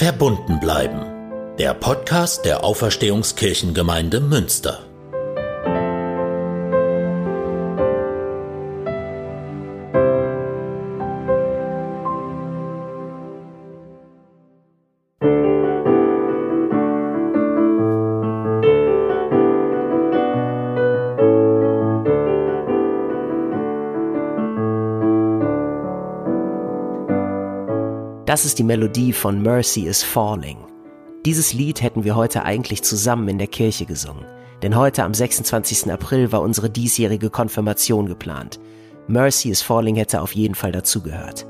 Verbunden bleiben. Der Podcast der Auferstehungskirchengemeinde Münster. Das ist die Melodie von Mercy is Falling. Dieses Lied hätten wir heute eigentlich zusammen in der Kirche gesungen. Denn heute am 26. April war unsere diesjährige Konfirmation geplant. Mercy is Falling hätte auf jeden Fall dazugehört.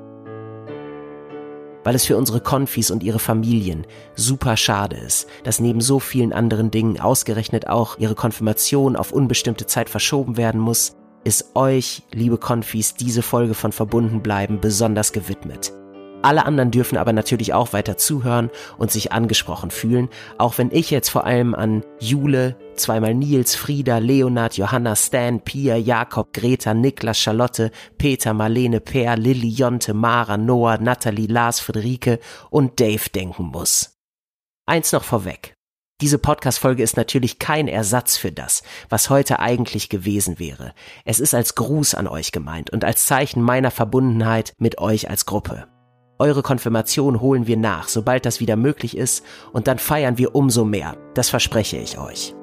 Weil es für unsere Konfis und ihre Familien super schade ist, dass neben so vielen anderen Dingen ausgerechnet auch ihre Konfirmation auf unbestimmte Zeit verschoben werden muss, ist euch, liebe Konfis, diese Folge von Verbunden bleiben besonders gewidmet. Alle anderen dürfen aber natürlich auch weiter zuhören und sich angesprochen fühlen, auch wenn ich jetzt vor allem an Jule, zweimal Nils, Frieda, Leonard, Johanna, Stan, Pia, Jakob, Greta, Niklas, Charlotte, Peter, Marlene, Per, Lilly, Jonte, Mara, Noah, Natalie, Lars, Friederike und Dave denken muss. Eins noch vorweg. Diese Podcast-Folge ist natürlich kein Ersatz für das, was heute eigentlich gewesen wäre. Es ist als Gruß an euch gemeint und als Zeichen meiner Verbundenheit mit euch als Gruppe. Eure Konfirmation holen wir nach, sobald das wieder möglich ist, und dann feiern wir umso mehr. Das verspreche ich euch.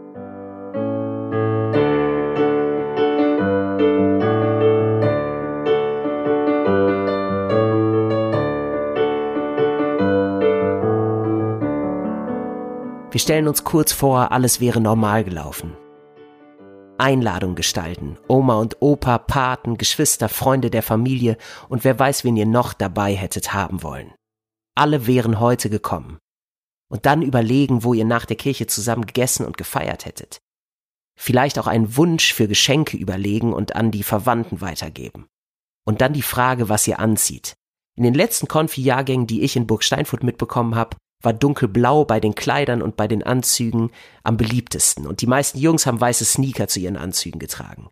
Wir stellen uns kurz vor, alles wäre normal gelaufen. Einladung gestalten. Oma und Opa, Paten, Geschwister, Freunde der Familie und wer weiß, wen ihr noch dabei hättet haben wollen. Alle wären heute gekommen. Und dann überlegen, wo ihr nach der Kirche zusammen gegessen und gefeiert hättet. Vielleicht auch einen Wunsch für Geschenke überlegen und an die Verwandten weitergeben. Und dann die Frage, was ihr anzieht. In den letzten Konfi-Jahrgängen, die ich in Burg Steinfurt mitbekommen habe, war dunkelblau bei den Kleidern und bei den Anzügen am beliebtesten und die meisten Jungs haben weiße Sneaker zu ihren Anzügen getragen.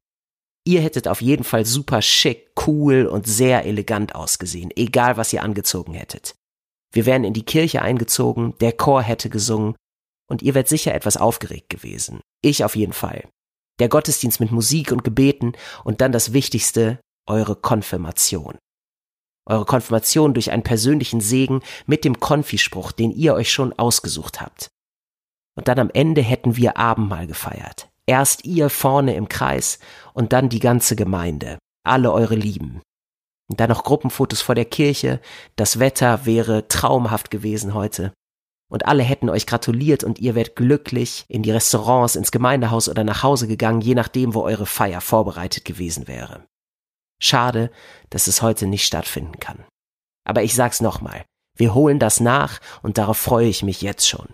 Ihr hättet auf jeden Fall super schick, cool und sehr elegant ausgesehen, egal was ihr angezogen hättet. Wir wären in die Kirche eingezogen, der Chor hätte gesungen und ihr wärt sicher etwas aufgeregt gewesen. Ich auf jeden Fall. Der Gottesdienst mit Musik und Gebeten und dann das Wichtigste, eure Konfirmation eure Konfirmation durch einen persönlichen Segen mit dem Konfispruch, den ihr euch schon ausgesucht habt. Und dann am Ende hätten wir Abendmahl gefeiert. Erst ihr vorne im Kreis und dann die ganze Gemeinde, alle eure Lieben. Und dann noch Gruppenfotos vor der Kirche, das Wetter wäre traumhaft gewesen heute. Und alle hätten euch gratuliert und ihr wärt glücklich in die Restaurants, ins Gemeindehaus oder nach Hause gegangen, je nachdem, wo eure Feier vorbereitet gewesen wäre. Schade, dass es heute nicht stattfinden kann. Aber ich sag's nochmal, wir holen das nach und darauf freue ich mich jetzt schon.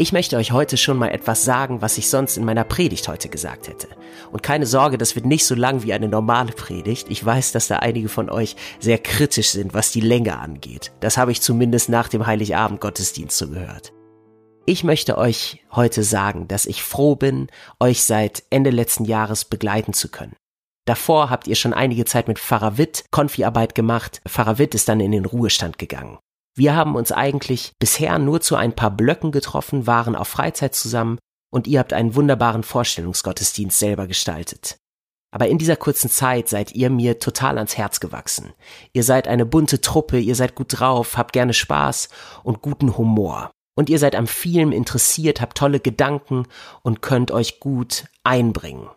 Ich möchte euch heute schon mal etwas sagen, was ich sonst in meiner Predigt heute gesagt hätte. Und keine Sorge, das wird nicht so lang wie eine normale Predigt. Ich weiß, dass da einige von euch sehr kritisch sind, was die Länge angeht. Das habe ich zumindest nach dem Heiligabend Gottesdienst so gehört. Ich möchte euch heute sagen, dass ich froh bin, euch seit Ende letzten Jahres begleiten zu können. Davor habt ihr schon einige Zeit mit Pfarrer Witt Konfiarbeit gemacht. Pfarrer Witt ist dann in den Ruhestand gegangen. Wir haben uns eigentlich bisher nur zu ein paar Blöcken getroffen, waren auf Freizeit zusammen und ihr habt einen wunderbaren Vorstellungsgottesdienst selber gestaltet. Aber in dieser kurzen Zeit seid ihr mir total ans Herz gewachsen. Ihr seid eine bunte Truppe, ihr seid gut drauf, habt gerne Spaß und guten Humor. Und ihr seid am vielen interessiert, habt tolle Gedanken und könnt euch gut einbringen.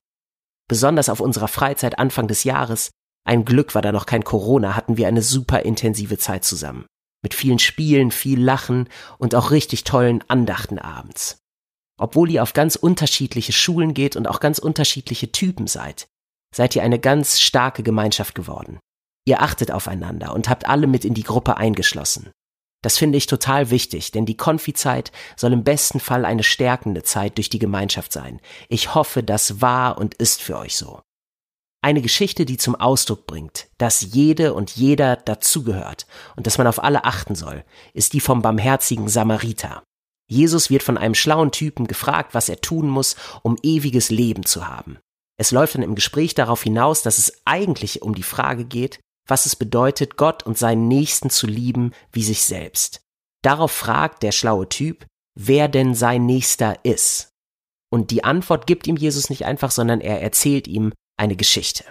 Besonders auf unserer Freizeit Anfang des Jahres, ein Glück war da noch kein Corona, hatten wir eine super intensive Zeit zusammen. Mit vielen Spielen, viel Lachen und auch richtig tollen Andachten abends. Obwohl ihr auf ganz unterschiedliche Schulen geht und auch ganz unterschiedliche Typen seid, seid ihr eine ganz starke Gemeinschaft geworden. Ihr achtet aufeinander und habt alle mit in die Gruppe eingeschlossen. Das finde ich total wichtig, denn die Konfizeit soll im besten Fall eine stärkende Zeit durch die Gemeinschaft sein. Ich hoffe, das war und ist für euch so. Eine Geschichte, die zum Ausdruck bringt, dass jede und jeder dazugehört und dass man auf alle achten soll, ist die vom barmherzigen Samariter. Jesus wird von einem schlauen Typen gefragt, was er tun muss, um ewiges Leben zu haben. Es läuft dann im Gespräch darauf hinaus, dass es eigentlich um die Frage geht, was es bedeutet, Gott und seinen Nächsten zu lieben wie sich selbst. Darauf fragt der schlaue Typ, wer denn sein Nächster ist. Und die Antwort gibt ihm Jesus nicht einfach, sondern er erzählt ihm eine Geschichte.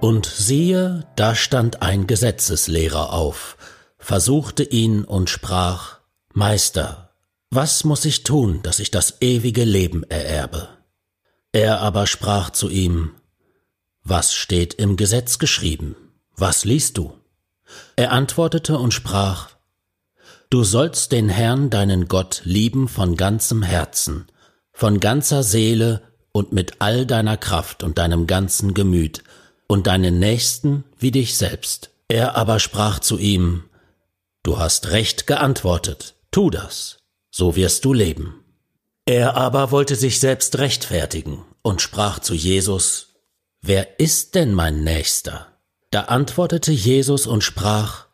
Und siehe, da stand ein Gesetzeslehrer auf, versuchte ihn und sprach, Meister, was muss ich tun, dass ich das ewige Leben ererbe? Er aber sprach zu ihm, Was steht im Gesetz geschrieben? Was liest du? Er antwortete und sprach, Du sollst den Herrn deinen Gott lieben von ganzem Herzen, von ganzer Seele und mit all deiner Kraft und deinem ganzen Gemüt und deinen Nächsten wie dich selbst. Er aber sprach zu ihm, Du hast recht geantwortet, tu das, so wirst du leben. Er aber wollte sich selbst rechtfertigen und sprach zu Jesus, Wer ist denn mein Nächster? Da antwortete Jesus und sprach,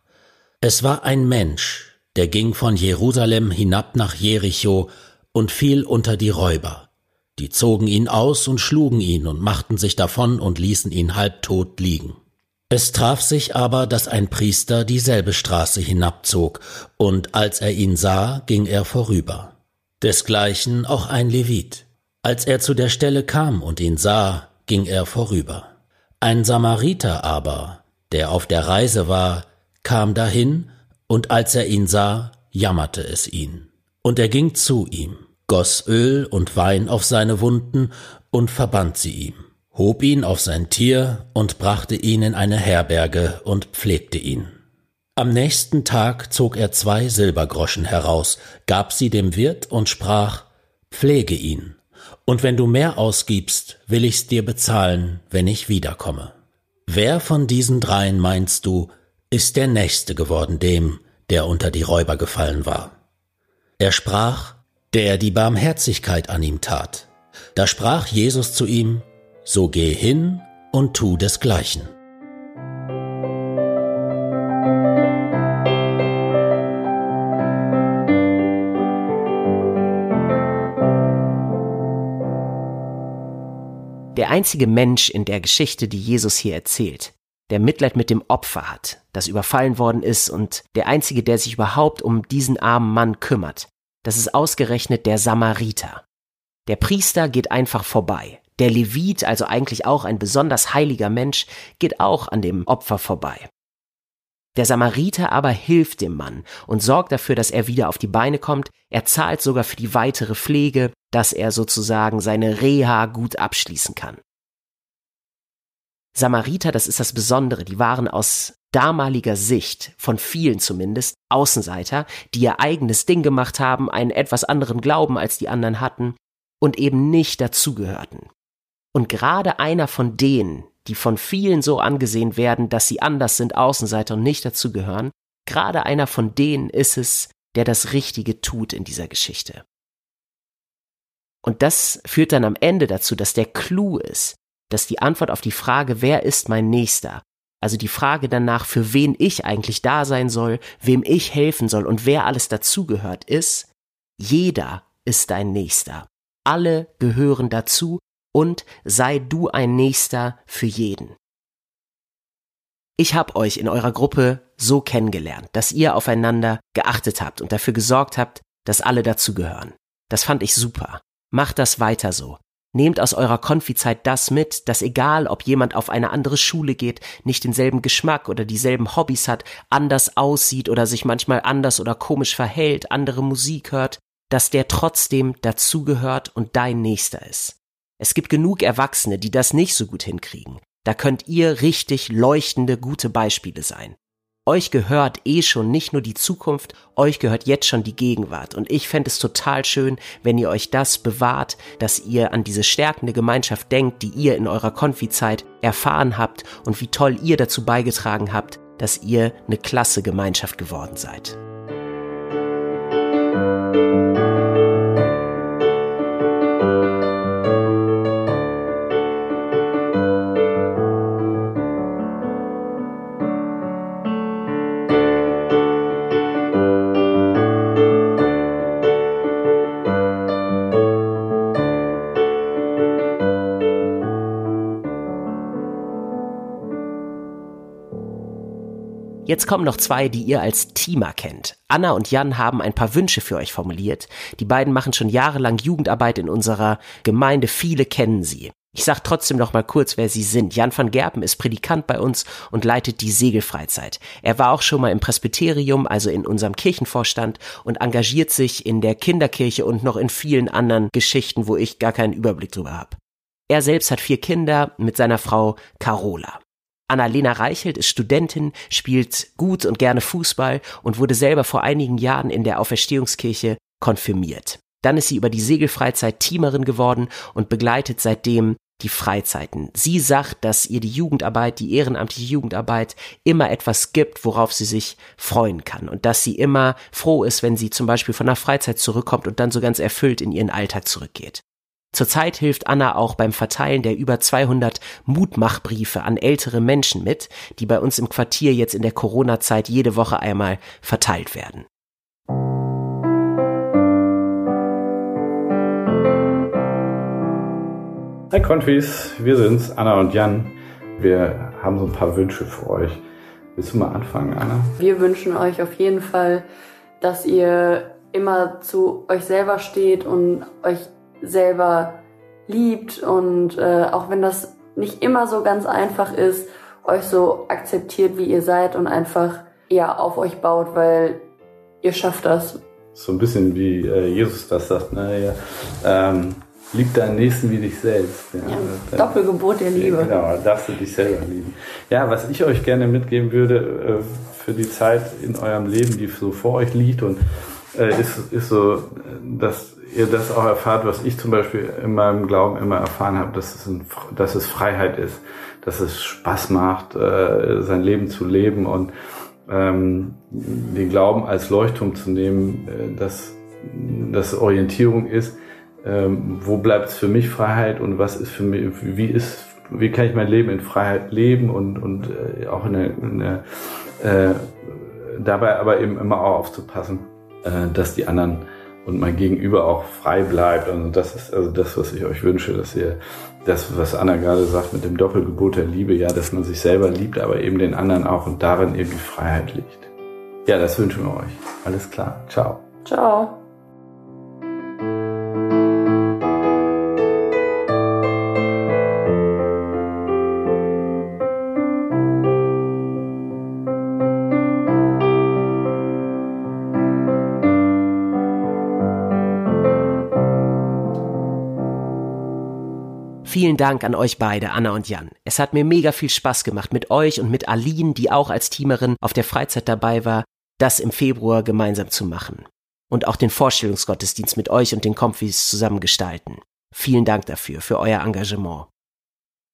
Es war ein Mensch, der ging von Jerusalem hinab nach Jericho und fiel unter die Räuber. Die zogen ihn aus und schlugen ihn und machten sich davon und ließen ihn halbtot liegen. Es traf sich aber, dass ein Priester dieselbe Straße hinabzog, und als er ihn sah, ging er vorüber. Desgleichen auch ein Levit. Als er zu der Stelle kam und ihn sah, ging er vorüber. Ein Samariter aber, der auf der Reise war, kam dahin, und als er ihn sah, jammerte es ihn. Und er ging zu ihm, goss Öl und Wein auf seine Wunden und verband sie ihm hob ihn auf sein Tier und brachte ihn in eine Herberge und pflegte ihn. Am nächsten Tag zog er zwei Silbergroschen heraus, gab sie dem Wirt und sprach, Pflege ihn, und wenn du mehr ausgibst, will ich's dir bezahlen, wenn ich wiederkomme. Wer von diesen dreien meinst du, ist der Nächste geworden dem, der unter die Räuber gefallen war? Er sprach, der die Barmherzigkeit an ihm tat. Da sprach Jesus zu ihm, so geh hin und tu desgleichen. Der einzige Mensch in der Geschichte, die Jesus hier erzählt, der Mitleid mit dem Opfer hat, das überfallen worden ist und der einzige, der sich überhaupt um diesen armen Mann kümmert, das ist ausgerechnet der Samariter. Der Priester geht einfach vorbei. Der Levit, also eigentlich auch ein besonders heiliger Mensch, geht auch an dem Opfer vorbei. Der Samariter aber hilft dem Mann und sorgt dafür, dass er wieder auf die Beine kommt. Er zahlt sogar für die weitere Pflege, dass er sozusagen seine Reha gut abschließen kann. Samariter, das ist das Besondere, die waren aus damaliger Sicht, von vielen zumindest, Außenseiter, die ihr eigenes Ding gemacht haben, einen etwas anderen Glauben als die anderen hatten und eben nicht dazugehörten. Und gerade einer von denen, die von vielen so angesehen werden, dass sie anders sind, Außenseiter und nicht dazugehören, gerade einer von denen ist es, der das Richtige tut in dieser Geschichte. Und das führt dann am Ende dazu, dass der Clou ist, dass die Antwort auf die Frage, wer ist mein Nächster, also die Frage danach, für wen ich eigentlich da sein soll, wem ich helfen soll und wer alles dazugehört, ist, jeder ist dein Nächster. Alle gehören dazu und sei du ein Nächster für jeden. Ich habe euch in eurer Gruppe so kennengelernt, dass ihr aufeinander geachtet habt und dafür gesorgt habt, dass alle dazugehören. Das fand ich super. Macht das weiter so. Nehmt aus eurer Konfizeit das mit, dass egal, ob jemand auf eine andere Schule geht, nicht denselben Geschmack oder dieselben Hobbys hat, anders aussieht oder sich manchmal anders oder komisch verhält, andere Musik hört, dass der trotzdem dazugehört und dein Nächster ist. Es gibt genug Erwachsene, die das nicht so gut hinkriegen. Da könnt ihr richtig leuchtende, gute Beispiele sein. Euch gehört eh schon nicht nur die Zukunft, euch gehört jetzt schon die Gegenwart. Und ich fände es total schön, wenn ihr euch das bewahrt, dass ihr an diese stärkende Gemeinschaft denkt, die ihr in eurer Konfizeit erfahren habt und wie toll ihr dazu beigetragen habt, dass ihr eine klasse Gemeinschaft geworden seid. Jetzt kommen noch zwei, die ihr als Teamer kennt. Anna und Jan haben ein paar Wünsche für euch formuliert. Die beiden machen schon jahrelang Jugendarbeit in unserer Gemeinde. Viele kennen sie. Ich sag trotzdem noch mal kurz, wer sie sind. Jan van Gerpen ist Predikant bei uns und leitet die Segelfreizeit. Er war auch schon mal im Presbyterium, also in unserem Kirchenvorstand und engagiert sich in der Kinderkirche und noch in vielen anderen Geschichten, wo ich gar keinen Überblick drüber habe. Er selbst hat vier Kinder mit seiner Frau Carola. Annalena Reichelt ist Studentin, spielt gut und gerne Fußball und wurde selber vor einigen Jahren in der Auferstehungskirche konfirmiert. Dann ist sie über die Segelfreizeit Teamerin geworden und begleitet seitdem die Freizeiten. Sie sagt, dass ihr die Jugendarbeit, die ehrenamtliche Jugendarbeit immer etwas gibt, worauf sie sich freuen kann und dass sie immer froh ist, wenn sie zum Beispiel von der Freizeit zurückkommt und dann so ganz erfüllt in ihren Alltag zurückgeht. Zurzeit hilft Anna auch beim Verteilen der über 200 Mutmachbriefe an ältere Menschen mit, die bei uns im Quartier jetzt in der Corona-Zeit jede Woche einmal verteilt werden. Hi Konfis, wir sind's, Anna und Jan. Wir haben so ein paar Wünsche für euch. Willst du mal anfangen, Anna? Wir wünschen euch auf jeden Fall, dass ihr immer zu euch selber steht und euch selber liebt und äh, auch wenn das nicht immer so ganz einfach ist, euch so akzeptiert, wie ihr seid und einfach ja auf euch baut, weil ihr schafft das. So ein bisschen wie äh, Jesus das sagt, ne? Ja, ähm, lieb deinen Nächsten wie dich selbst. Ja, ja Doppelgebot der Liebe. Genau, darfst du dich selber lieben. Ja, was ich euch gerne mitgeben würde äh, für die Zeit in eurem Leben, die so vor euch liegt und äh, ist, ist so, dass ihr das auch erfahrt, was ich zum Beispiel in meinem Glauben immer erfahren habe, dass es, ein, dass es Freiheit ist, dass es Spaß macht, äh, sein Leben zu leben und ähm, den Glauben als Leuchtturm zu nehmen, äh, dass das Orientierung ist, ähm, wo bleibt es für mich Freiheit und was ist für mich, wie ist, wie kann ich mein Leben in Freiheit leben und, und äh, auch in in der äh, dabei aber eben immer auch aufzupassen, äh, dass die anderen und mein Gegenüber auch frei bleibt. Und das ist also das, was ich euch wünsche, dass ihr das, was Anna gerade sagt mit dem Doppelgebot der Liebe, ja, dass man sich selber liebt, aber eben den anderen auch und darin eben die Freiheit liegt. Ja, das wünschen wir euch. Alles klar. Ciao. Ciao. Dank an euch beide, Anna und Jan. Es hat mir mega viel Spaß gemacht mit euch und mit Aline, die auch als Teamerin auf der Freizeit dabei war, das im Februar gemeinsam zu machen. Und auch den Vorstellungsgottesdienst mit euch und den Konfis zusammen gestalten. Vielen Dank dafür, für euer Engagement.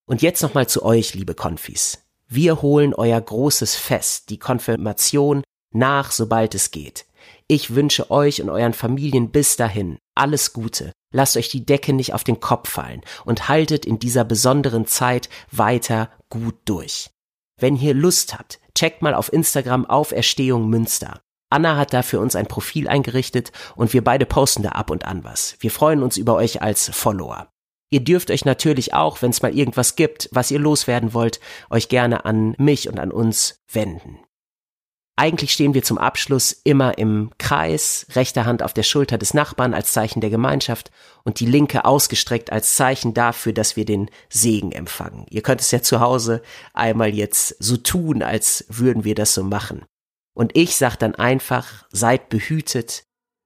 Und jetzt nochmal zu euch, liebe Konfis. Wir holen euer großes Fest, die Konfirmation, nach, sobald es geht. Ich wünsche euch und euren Familien bis dahin alles Gute, Lasst euch die Decke nicht auf den Kopf fallen und haltet in dieser besonderen Zeit weiter gut durch. Wenn ihr Lust habt, checkt mal auf Instagram auf Erstehung Münster. Anna hat da für uns ein Profil eingerichtet und wir beide posten da ab und an was. Wir freuen uns über euch als Follower. Ihr dürft euch natürlich auch, wenn es mal irgendwas gibt, was ihr loswerden wollt, euch gerne an mich und an uns wenden. Eigentlich stehen wir zum Abschluss immer im Kreis, rechte Hand auf der Schulter des Nachbarn als Zeichen der Gemeinschaft und die linke ausgestreckt als Zeichen dafür, dass wir den Segen empfangen. Ihr könnt es ja zu Hause einmal jetzt so tun, als würden wir das so machen. Und ich sag dann einfach, seid behütet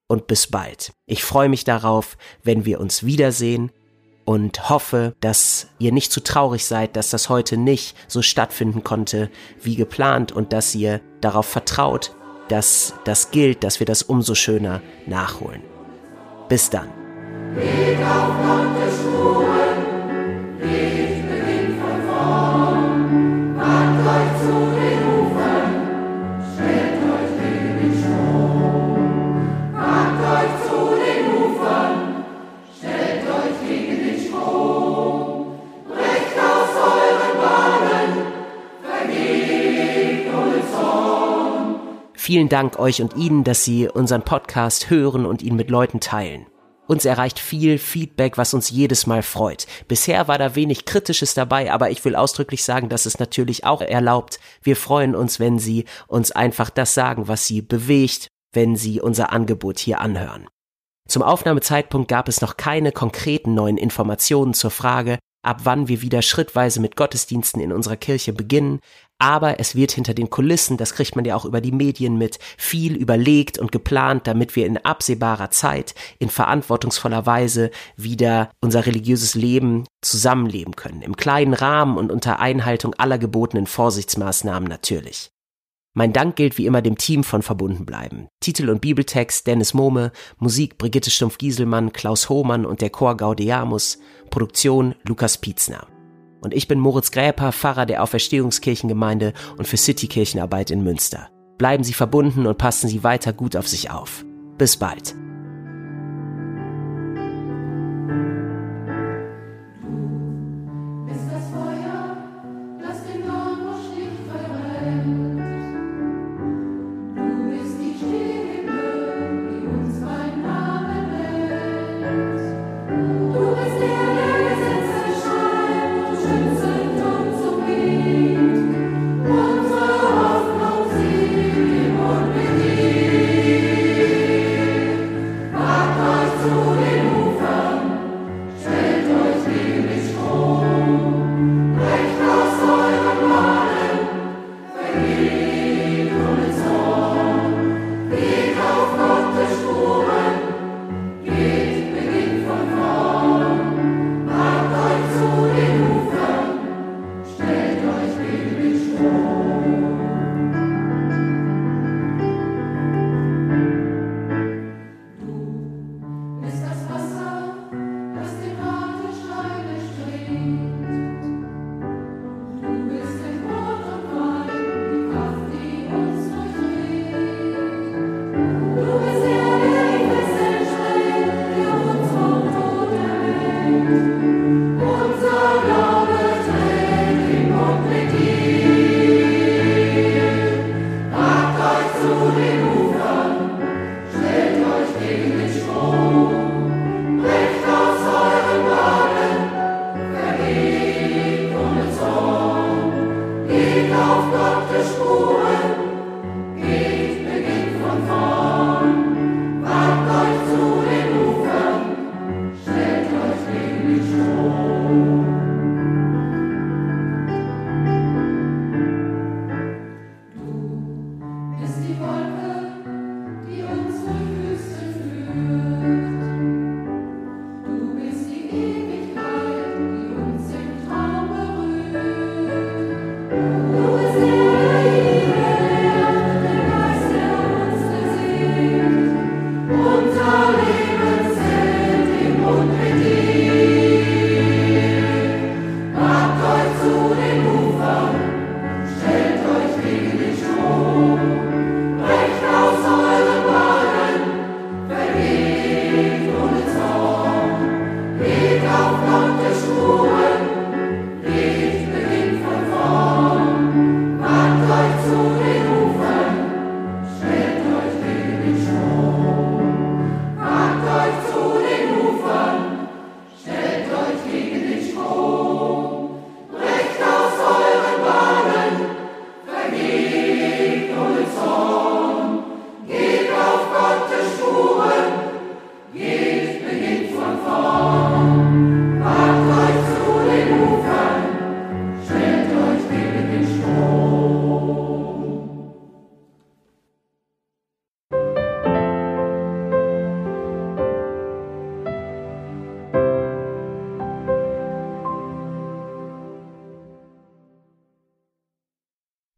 und bis bald. Ich freue mich darauf, wenn wir uns wiedersehen und hoffe, dass ihr nicht zu traurig seid, dass das heute nicht so stattfinden konnte wie geplant und dass ihr darauf vertraut, dass das gilt, dass wir das umso schöner nachholen. Bis dann. Vielen Dank euch und Ihnen, dass Sie unseren Podcast hören und ihn mit Leuten teilen. Uns erreicht viel Feedback, was uns jedes Mal freut. Bisher war da wenig Kritisches dabei, aber ich will ausdrücklich sagen, dass es natürlich auch erlaubt. Wir freuen uns, wenn Sie uns einfach das sagen, was Sie bewegt, wenn Sie unser Angebot hier anhören. Zum Aufnahmezeitpunkt gab es noch keine konkreten neuen Informationen zur Frage, ab wann wir wieder schrittweise mit Gottesdiensten in unserer Kirche beginnen, aber es wird hinter den Kulissen, das kriegt man ja auch über die Medien mit, viel überlegt und geplant, damit wir in absehbarer Zeit in verantwortungsvoller Weise wieder unser religiöses Leben zusammenleben können, im kleinen Rahmen und unter Einhaltung aller gebotenen Vorsichtsmaßnahmen natürlich. Mein Dank gilt wie immer dem Team von Verbunden bleiben. Titel und Bibeltext Dennis Mohme, Musik Brigitte Stumpf-Gieselmann, Klaus Hohmann und der Chor Gaudeamus, Produktion Lukas Pietzner. Und ich bin Moritz Gräper, Pfarrer der Auferstehungskirchengemeinde und für Citykirchenarbeit in Münster. Bleiben Sie verbunden und passen Sie weiter gut auf sich auf. Bis bald.